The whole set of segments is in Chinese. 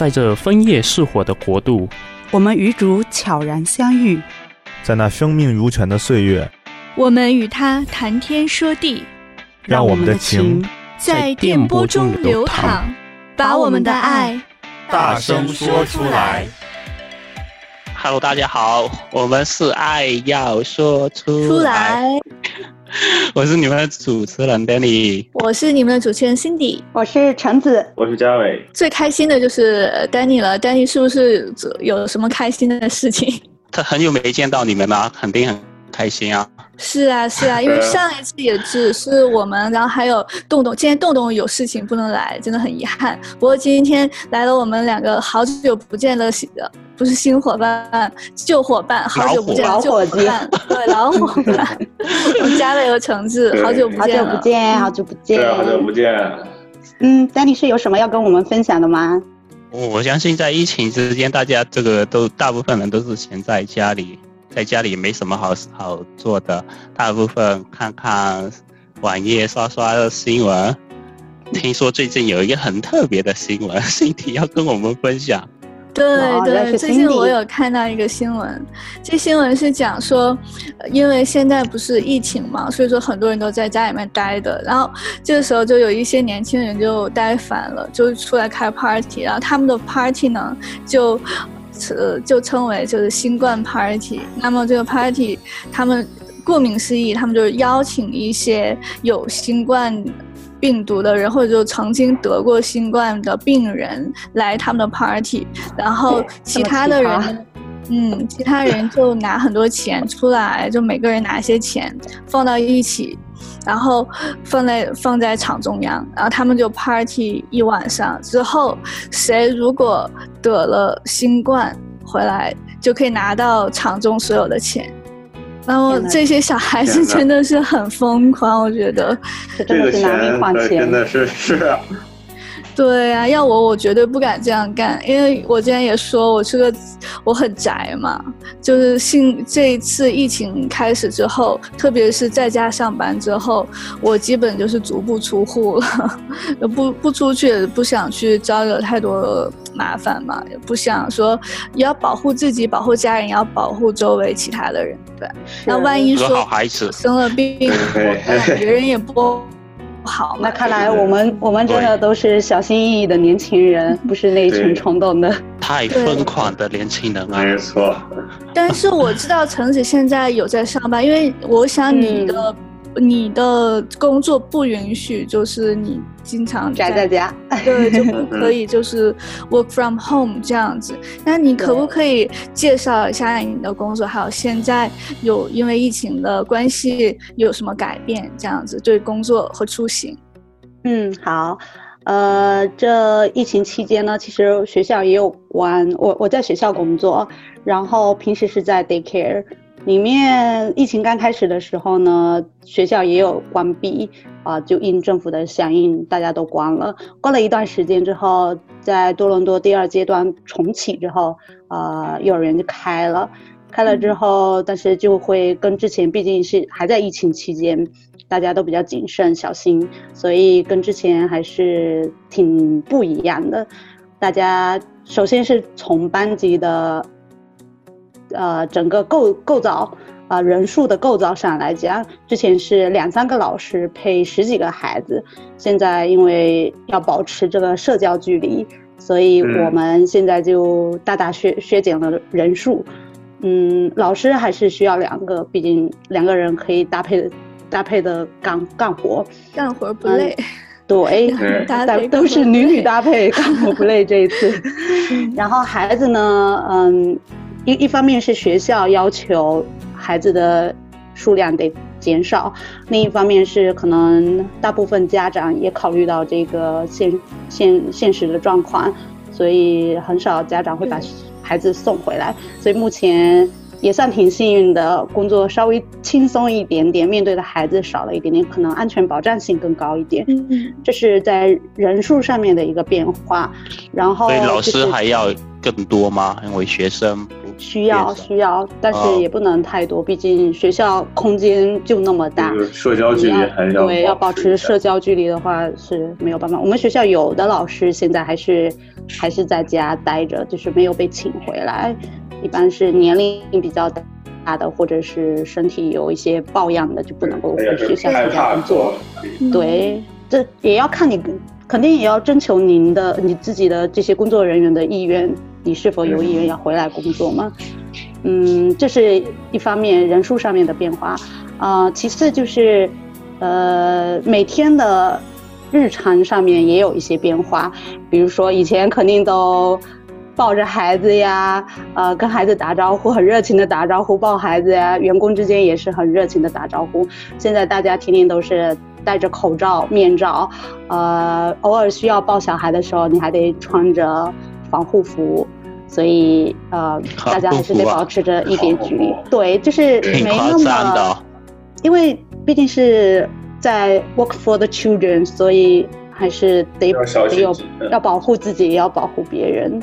在这枫叶似火的国度，我们与主悄然相遇，在那生命如泉的岁月，我们与他谈天说地，让我们的情在电波中流淌，把我们的爱大声说出来。Hello，大家好，我们是爱要说出来。我是你们的主持人 Danny，我是你们的主持人 Cindy，我是橙子，我是嘉伟。最开心的就是 Danny 了，Danny 是不是有什么开心的事情？他很久没见到你们了，肯定很开心啊。是啊，是啊，因为上一次也只是我们，然后还有洞洞，今天洞洞有事情不能来，真的很遗憾。不过今天来了我们两个好久不见的不是新伙伴，旧伙伴，好久不见，老伙伴，对，老 伙伴，我们家的和橙子，好久不见，好久不见，好久不见，对，好久不见。嗯，丹尼是有什么要跟我们分享的吗？我相信在疫情之间，大家这个都大部分人都是闲在家里。在家里没什么好好做的，大部分看看网页、刷刷新闻。听说最近有一个很特别的新闻，Cindy 要跟我们分享。对对，最近我有看到一个新闻，这新闻是讲说，因为现在不是疫情嘛，所以说很多人都在家里面待的，然后这个时候就有一些年轻人就待烦了，就出来开 party，然后他们的 party 呢就。呃，就称为就是新冠 party。那么这个 party，他们顾名思义，他们就是邀请一些有新冠病毒的人，或者就曾经得过新冠的病人来他们的 party，然后其他的人，嗯，其他人就拿很多钱出来，就每个人拿一些钱放到一起。然后放在放在场中央，然后他们就 party 一晚上之后，谁如果得了新冠回来，就可以拿到场中所有的钱。然后这些小孩子真的是很疯狂，我觉得。这个钱真的是是啊。对呀、啊，要我我绝对不敢这样干，因为我之前也说我是个我很宅嘛，就是新这一次疫情开始之后，特别是在家上班之后，我基本就是足不出户了，不不出去也不想去招惹太多麻烦嘛，也不想说也要保护自己，保护家人，也要保护周围其他的人，对，那万一说生了病，别人也不。好，那看来我们我们真的都是小心翼翼的年轻人，不是那一群冲动的、太疯狂的年轻人啊！没错。但是我知道橙子现在有在上班，因为我想你的。嗯你的工作不允许，就是你经常宅在家，对，就不 可以，就是 work from home 这样子。那你可不可以介绍一下你的工作？还有现在有因为疫情的关系有什么改变？这样子对工作和出行。嗯，好，呃，这疫情期间呢，其实学校也有关，我我在学校工作，然后平时是在 daycare。里面疫情刚开始的时候呢，学校也有关闭啊、就应政府的响应，大家都关了。关了一段时间之后，在多伦多第二阶段重启之后，啊、幼儿园就开了。开了之后，但是就会跟之前，毕竟是还在疫情期间，大家都比较谨慎小心，所以跟之前还是挺不一样的。大家首先是从班级的。呃，整个构构造啊、呃，人数的构造上来讲，之前是两三个老师配十几个孩子，现在因为要保持这个社交距离，所以我们现在就大大削削减了人数。嗯，老师还是需要两个，毕竟两个人可以搭配搭配的干干活，干活不累。嗯、对，大家都是女女搭配，干活不累这一次。然后孩子呢，嗯。一一方面是学校要求孩子的数量得减少，另一方面是可能大部分家长也考虑到这个现现现实的状况，所以很少家长会把孩子送回来。所以目前也算挺幸运的，工作稍微轻松一点点，面对的孩子少了一点点，可能安全保障性更高一点。嗯，这是在人数上面的一个变化。然后，所以老师还要更多吗？因为学生。需要需要，但是也不能太多，毕竟学校空间就那么大，社交距离还是要对，要保持社交距离的话是没有办法。我们学校有的老师现在还是还是在家待着，就是没有被请回来，一般是年龄比较大的或者是身体有一些抱恙的就不能够回学校参加工作。对，这也要看你，肯定也要征求您的你自己的这些工作人员的意愿。你是否有意愿要回来工作吗？嗯，这是一方面人数上面的变化啊、呃。其次就是，呃，每天的日常上面也有一些变化。比如说以前肯定都抱着孩子呀，呃，跟孩子打招呼，很热情的打招呼，抱孩子呀。员工之间也是很热情的打招呼。现在大家天天都是戴着口罩、面罩，呃，偶尔需要抱小孩的时候，你还得穿着。防护服，所以呃，大家还是得保持着一点距离。对，就是没那么，因为毕竟是在 work for the children，所以还是得得有要保护自己，也要保护别人。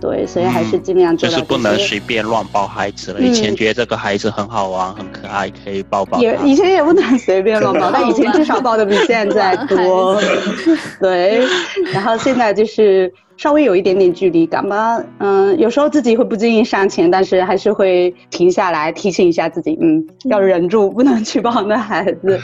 对，所以还是尽量做到、嗯、就是不能随便乱抱孩子了。以前觉得这个孩子很好玩、很可爱，可以抱抱。也以前也不能随便乱抱，但以前至少抱的比现在多。对，然后现在就是。稍微有一点点距离感吧，嗯，有时候自己会不经意上前，但是还是会停下来提醒一下自己，嗯，要忍住，不能去抱那孩子。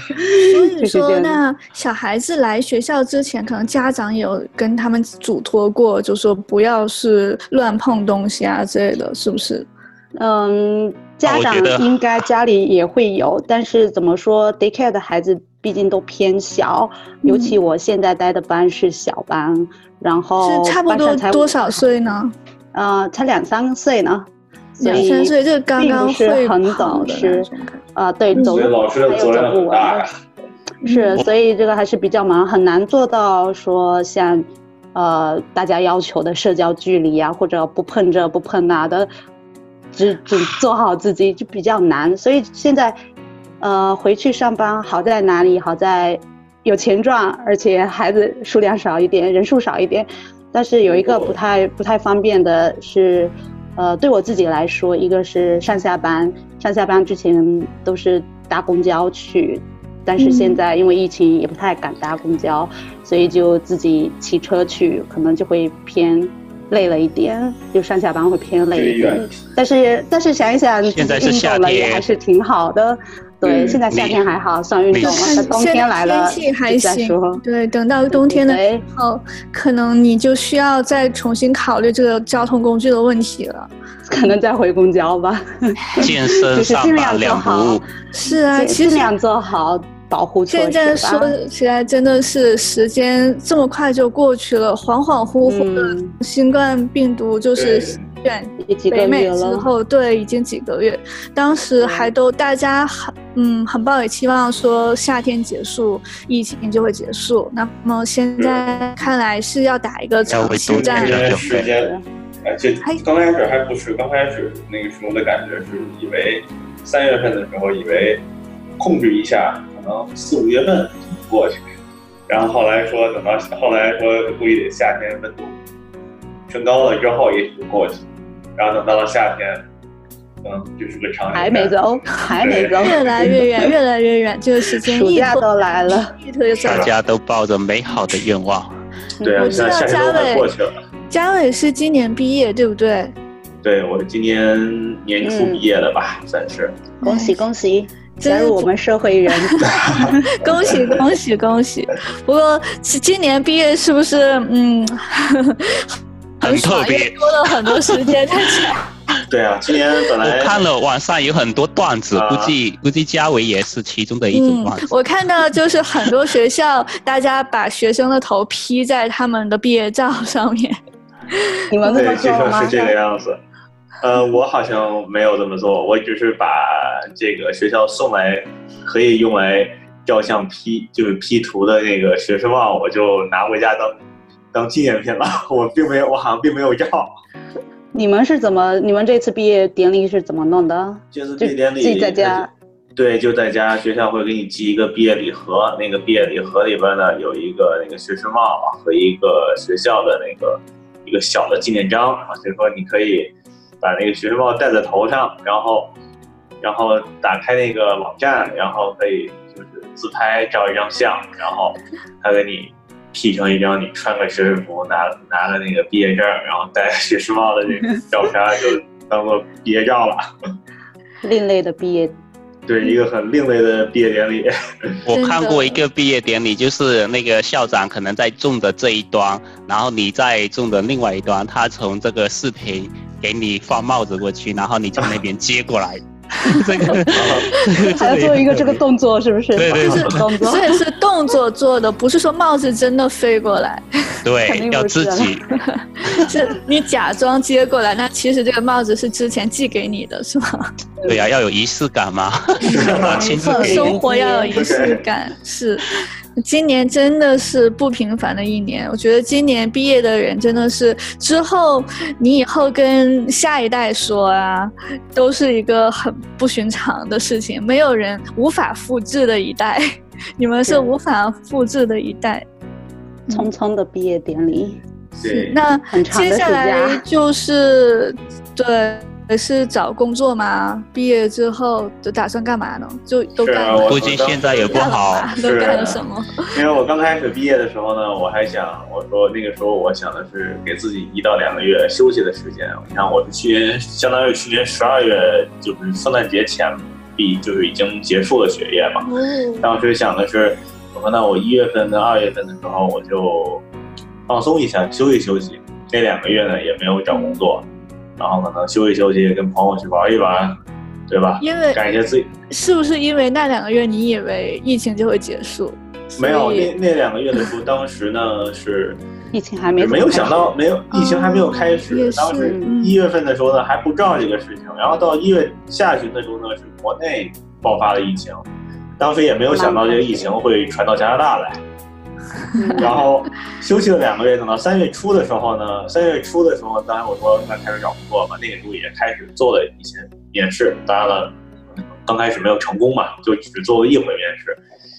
所以说，那小孩子来学校之前，可能家长有跟他们嘱托过，就说不要是乱碰东西啊之类的，是不是？嗯，家长应该家里也会有，但是怎么说，daycare 的孩子毕竟都偏小，尤其我现在待的班是小班。嗯然后是差不多多少岁呢？呃，才两三岁呢，两三岁就刚刚会很早的，是啊，对，走路老师的责任很大，是，所以这个还是比较忙，很难做到说像呃大家要求的社交距离啊，或者不碰这不碰那的，只只做好自己就比较难。所以现在呃回去上班好在哪里？好在。有钱赚，而且孩子数量少一点，人数少一点，但是有一个不太不太方便的是，呃，对我自己来说，一个是上下班，上下班之前都是搭公交去，但是现在因为疫情也不太敢搭公交，嗯、所以就自己骑车去，可能就会偏累了一点，就上下班会偏累一点。但是但是想一想，现在是夏天，运动了也还是挺好的。对，嗯、现在夏天还好，算运动了。等冬天来了，天气还行。对，等到冬天的时候，可能你就需要再重新考虑这个交通工具的问题了。可能再回公交吧。健身 就是尽量做好。是啊，其实尽量做好保护措施。现在说起来，真的是时间这么快就过去了，恍恍惚惚的新冠病毒就是。对，北美之后，对，已经几个月。当时还都大家很嗯很抱有期望，说夏天结束，疫情就会结束。那么现在看来是要打一个长期战。时间，而且刚开始还不是，刚开始那个时候的感觉是以为三月份的时候以为控制一下，可能四五月份就过去。然后后来说等到后来说估计得夏天温度升高了之后也许就过去。然后等到了夏天，嗯，就是个长还没走，还没走，越来越远，越来越远，这个时间，暑假都来了，大家都抱着美好的愿望。对啊，我知道佳伟，嘉伟是今年毕业，对不对？对，我今年年初毕业的吧，算是。恭喜恭喜，加入我们社会人，恭喜恭喜恭喜！不过今年毕业是不是嗯？很特别，多了很多时间在家。对啊，今年本来我看了网上有很多段子，啊、估计估计佳伟也是其中的一种段子。嗯、我看到就是很多学校，大家把学生的头 P 在他们的毕业照上面。你们这么做吗？是这个样子。呃，我好像没有这么做，我只是把这个学校送来可以用来照相 P，就是 P 图的那个学生帽，我就拿回家当。当纪念品了，我并没有，我好像并没有要。你们是怎么？你们这次毕业典礼是怎么弄的？就是毕业典礼自己在家。对，就在家，学校会给你寄一个毕业礼盒，那个毕业礼盒里边呢有一个那个学士帽和一个学校的那个一个小的纪念章啊，所以说你可以把那个学士帽戴在头上，然后然后打开那个网站，然后可以就是自拍照一张相，然后他给你 P 成一张你穿个学士服，拿拿个那个毕业证，然后戴学士帽的这个照片，就当做毕业照了。另类的毕业。对，一个很另类的毕业典礼。我看过一个毕业典礼，就是那个校长可能在种的这一端，然后你在种的另外一端，他从这个视频给你放帽子过去，然后你从那边接过来。这个还要做一个这个动作，是不是？对对，是动作，所以是动作做的，不是说帽子真的飞过来。对，要自己。是你假装接过来，那其实这个帽子是之前寄给你的，是吗？对呀，要有仪式感嘛。生活要有仪式感，是。今年真的是不平凡的一年，我觉得今年毕业的人真的是之后你以后跟下一代说啊，都是一个很不寻常的事情，没有人无法复制的一代，你们是无法复制的一代。匆匆的毕业典礼，是那接下来就是对。还是找工作吗？毕业之后就打算干嘛呢？就都干了。估计现在也不好。都干了什么？因为我刚开始毕业的时候呢，我还想，我说那个时候我想的是给自己一到两个月休息的时间。你看，我是去年，相当于去年十二月，就是圣诞节前毕，就是已经结束了学业嘛。嗯。当时想的是，我说那我一月份跟二月份的时候，我就放松一下，休息休息。这两个月呢，也没有找工作。然后可能休息休息，跟朋友去玩一玩，对吧？因为感谢自己。是不是因为那两个月你以为疫情就会结束？没有，那那两个月的时候，当时呢是疫情还没没有想到，没有疫情还没有开始。哦、当时一月份的时候呢，还不知道这个事情。然后到一月下旬的时候呢，是国内爆发了疫情，当时也没有想到这个疫情会传到加拿大来。然后休息了两个月，等到三月初的时候呢，三月初的时候，当然我说那开始找工作嘛，那个时候也开始做了一些面试，当然了，刚开始没有成功嘛，就只做了一回面试，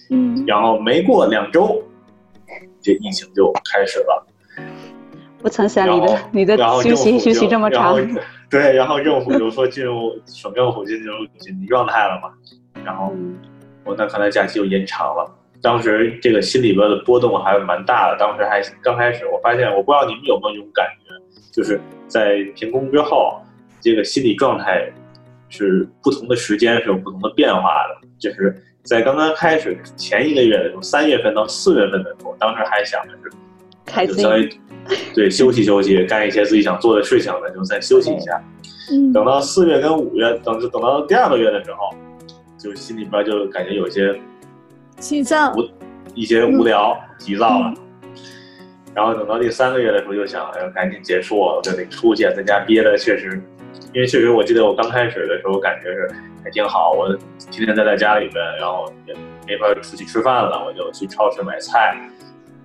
嗯，然后没过两周，这疫情就开始了。不曾想你的 你的休息休息这么长，对，然后政府就说进入省政府进入紧急状态了嘛，然后我那看来假期就延长了。当时这个心里边的波动还蛮大的。当时还刚开始，我发现我不知道你们有没有这种感觉，就是在停工之后，这个心理状态是不同的时间是有不同的变化的。就是在刚刚开始前一个月的时候，三月份到四月份的时候，当时还想的是开心，稍微对休息休息，干一些自己想做的事情呢，就再休息一下。等到四月跟五月，等等到第二个月的时候，就心里边就感觉有些。急躁，无一些无聊，急躁了。然后等到第三个月的时候，就想，哎呀，赶紧结束了，我就得出去。在家憋的确实，因为确实，我记得我刚开始的时候感觉是还挺好。我天天待在家里边，然后也没法出去吃饭了，我就去超市买菜，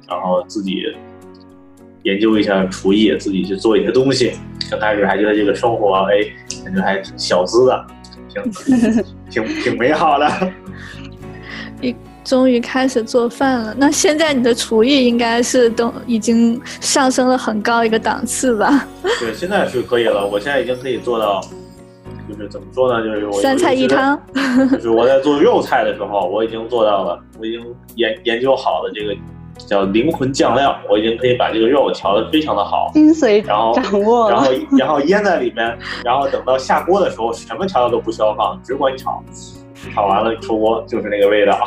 然后自己研究一下厨艺，自己去做一些东西。刚开始还觉得这个生活，哎，感觉还挺小资的，挺挺挺美好的。一。终于开始做饭了，那现在你的厨艺应该是都已经上升了很高一个档次吧？对，现在是可以了。我现在已经可以做到，就是怎么说呢？就是我三菜一汤。就是我在做肉菜的时候，我已经做到了，我已经研研究好了这个叫灵魂酱料，我已经可以把这个肉调的非常的好，精髓掌握然后然后然后腌在里面，然后等到下锅的时候，什么调料都不需要放，只管炒。炒完了出锅就是那个味道，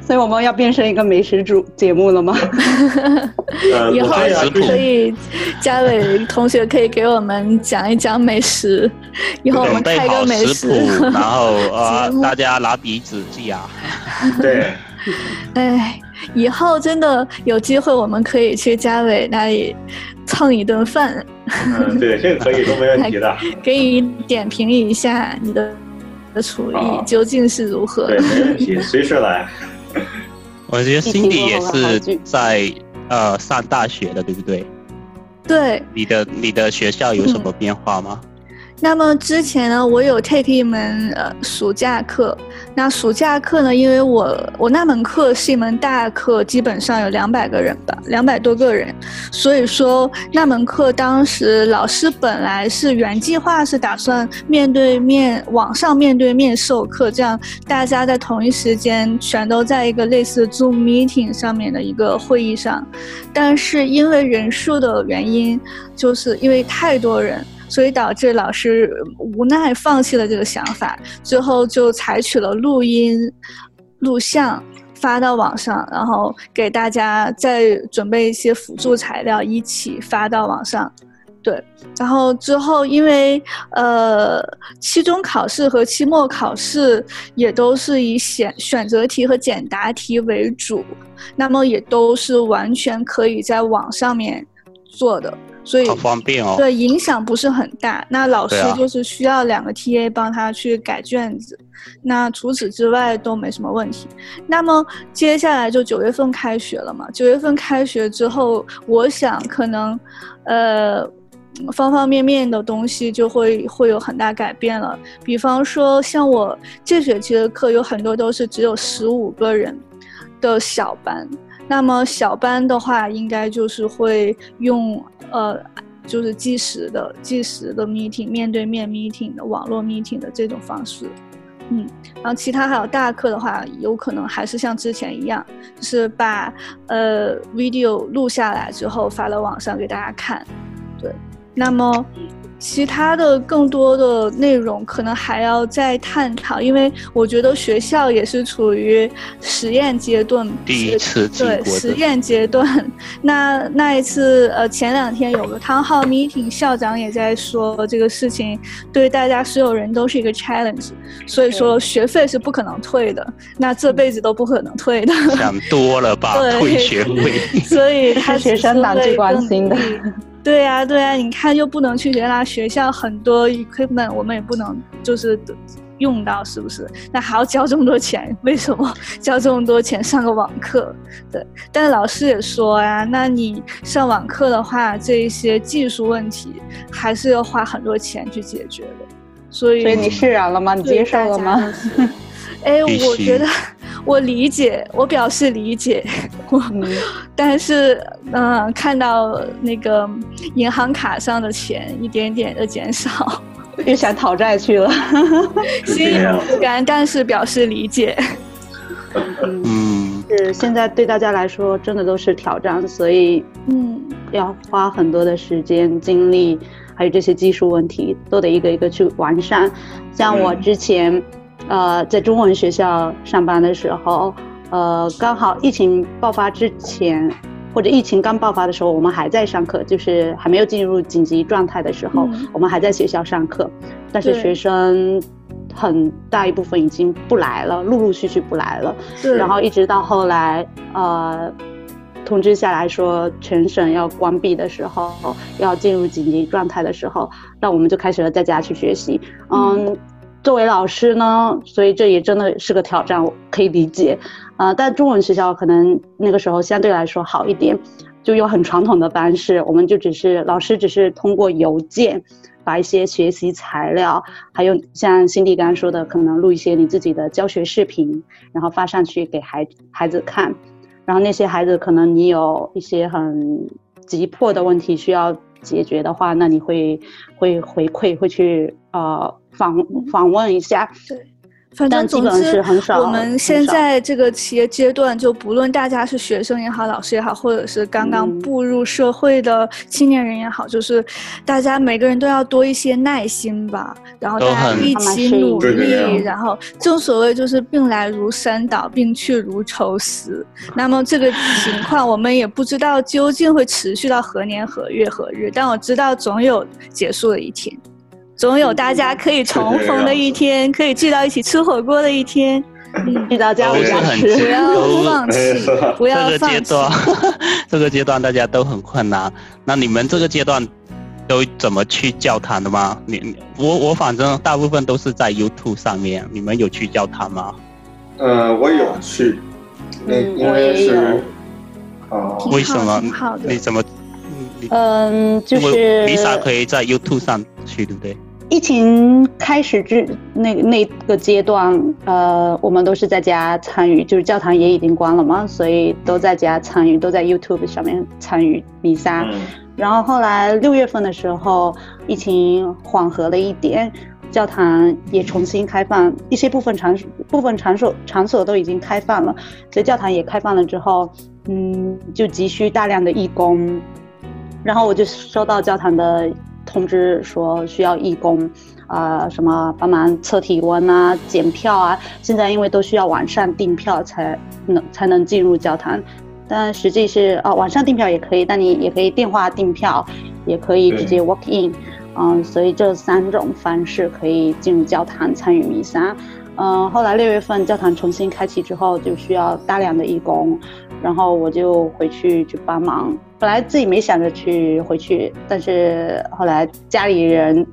所以我们要变成一个美食主节目了吗？以后可以，嘉伟同学可以给我们讲一讲美食。以后我们开一个美食，然后啊，大家拿笔纸记啊。对。哎，以后真的有机会，我们可以去嘉伟那里蹭一顿饭。嗯，对，这个可以，都没问题的。可以点评一下你的。的厨艺究竟是如何？对，没问题，随时来。我觉得 Cindy 也是在呃上大学的，对不对？对。你的你的学校有什么变化吗？那么之前呢，我有 take 一门呃暑假课。那暑假课呢，因为我我那门课是一门大课，基本上有两百个人吧，两百多个人。所以说那门课当时老师本来是原计划是打算面对面网上面对面授课，这样大家在同一时间全都在一个类似 Zoom meeting 上面的一个会议上。但是因为人数的原因，就是因为太多人。所以导致老师无奈放弃了这个想法，最后就采取了录音、录像发到网上，然后给大家再准备一些辅助材料一起发到网上。对，然后之后因为呃期中考试和期末考试也都是以选选择题和简答题为主，那么也都是完全可以在网上面做的。所以好方便哦，对，影响不是很大。那老师就是需要两个 TA 帮他去改卷子，啊、那除此之外都没什么问题。那么接下来就九月份开学了嘛？九月份开学之后，我想可能，呃，方方面面的东西就会会有很大改变了。比方说，像我这学期的课有很多都是只有十五个人的小班。那么小班的话，应该就是会用呃，就是计时的计时的 meeting，面对面 meeting 的网络 meeting 的这种方式，嗯，然后其他还有大课的话，有可能还是像之前一样，就是把呃 video 录下来之后发到网上给大家看，对，那么。其他的更多的内容可能还要再探讨，因为我觉得学校也是处于实验阶段，第一次对实验阶段。那那一次呃前两天有个 town hall meeting，校长也在说这个事情对大家所有人都是一个 challenge，所以说学费是不可能退的，那这辈子都不可能退的。想多了吧，退学费。所以 他学生党最关心的。对呀、啊，对呀、啊，你看又不能去原来，学校很多 equipment 我们也不能就是用到，是不是？那还要交这么多钱，为什么交这么多钱上个网课？对，但是老师也说呀，那你上网课的话，这一些技术问题还是要花很多钱去解决的，所以所以你释然了吗？你接受了吗？哎，我觉得我理解，我表示理解，我，嗯、但是，嗯、呃，看到那个银行卡上的钱一点点的减少，又想讨债去了，心有不甘，但是表示理解。嗯，是现在对大家来说真的都是挑战，所以，嗯，要花很多的时间、精力，还有这些技术问题，都得一个一个去完善。像我之前。嗯呃，在中文学校上班的时候，呃，刚好疫情爆发之前，或者疫情刚爆发的时候，我们还在上课，就是还没有进入紧急状态的时候，嗯、我们还在学校上课。但是学生很大一部分已经不来了，陆陆续续不来了。然后一直到后来，呃，通知下来说全省要关闭的时候，要进入紧急状态的时候，那我们就开始了在家去学习。嗯。嗯作为老师呢，所以这也真的是个挑战，我可以理解，呃，但中文学校可能那个时候相对来说好一点，就有很传统的方式，我们就只是老师只是通过邮件把一些学习材料，还有像辛蒂刚刚说的，可能录一些你自己的教学视频，然后发上去给孩孩子看，然后那些孩子可能你有一些很急迫的问题需要解决的话，那你会会回馈，会去呃。访访问一下，对，反正总之，我们现在这个企业阶段，就不论大家是学生也好，老师也好，或者是刚刚步入社会的青年人也好，就是大家每个人都要多一些耐心吧，然后大家一起努力，然后正所谓就是病来如山倒，病去如抽丝。那么这个情况，我们也不知道究竟会持续到何年何月何日，但我知道总有结束的一天。总有大家可以重逢的一天，可以聚到一起吃火锅的一天。聚到家里吃，不要放弃，不要放弃。这个阶段，这个阶段大家都很困难。那你们这个阶段都怎么去教堂的吗？你我我反正大部分都是在 YouTube 上面。你们有去教堂吗？呃，我有去，那因为是啊，为什么？你怎么？嗯，就是 Lisa 可以在 YouTube 上去，对不对？疫情开始之那那个阶段，呃，我们都是在家参与，就是教堂也已经关了嘛，所以都在家参与，都在 YouTube 上面参与弥撒。嗯、然后后来六月份的时候，疫情缓和了一点，教堂也重新开放，一些部分场部分场所场所都已经开放了，所以教堂也开放了之后，嗯，就急需大量的义工，然后我就收到教堂的。通知说需要义工，啊、呃，什么帮忙测体温啊、检票啊。现在因为都需要网上订票才能才能进入教堂，但实际是啊，网上订票也可以，但你也可以电话订票，也可以直接 walk in，嗯、呃，所以这三种方式可以进入教堂参与弥撒。嗯、后来六月份教堂重新开启之后，就需要大量的义工，然后我就回去去帮忙。本来自己没想着去回去，但是后来家里人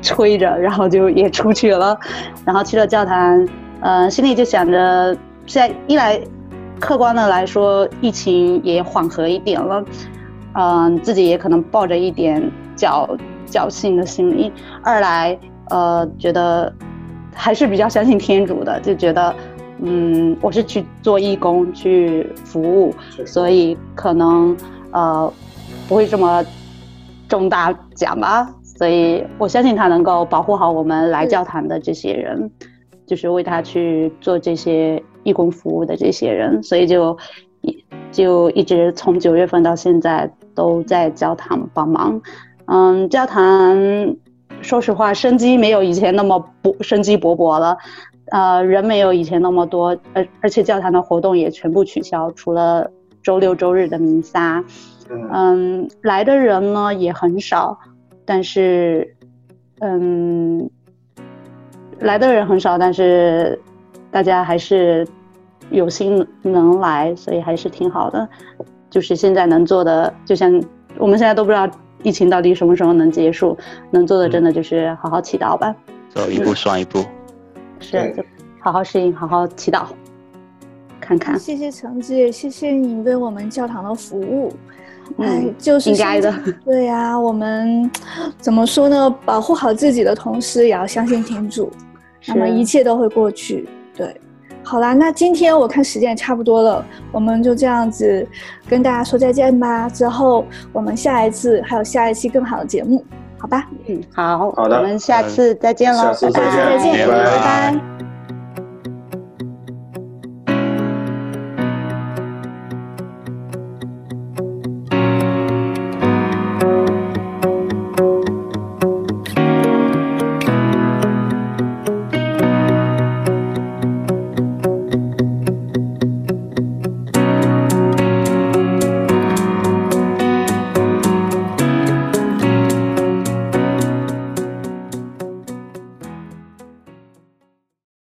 催着，然后就也出去了，然后去了教堂。呃，心里就想着，现在一来客观的来说，疫情也缓和一点了，嗯、自己也可能抱着一点侥侥幸的心理；二来，呃，觉得还是比较相信天主的，就觉得。嗯，我是去做义工去服务，所以可能呃不会这么中大奖吧。所以我相信他能够保护好我们来教堂的这些人，就是为他去做这些义工服务的这些人，所以就一就一直从九月份到现在都在教堂帮忙。嗯，教堂说实话生机没有以前那么勃生机勃勃了。呃，人没有以前那么多，而而且教堂的活动也全部取消，除了周六周日的弥撒。嗯，来的人呢也很少，但是，嗯，来的人很少，但是大家还是有心能来，所以还是挺好的。就是现在能做的，就像我们现在都不知道疫情到底什么时候能结束，能做的真的就是好好祈祷吧，走一步算一步。是，就好好适应，好好祈祷，看看。谢谢橙子，也谢谢你为我们教堂的服务。哎、嗯，就是应该的。对呀、啊，我们怎么说呢？保护好自己的同时，也要相信天主，那么一切都会过去。对，好啦，那今天我看时间也差不多了，我们就这样子跟大家说再见吧。之后我们下一次还有下一期更好的节目。好吧，嗯，好，好的，我们下次再见喽，下次再见，拜拜，拜拜。拜拜。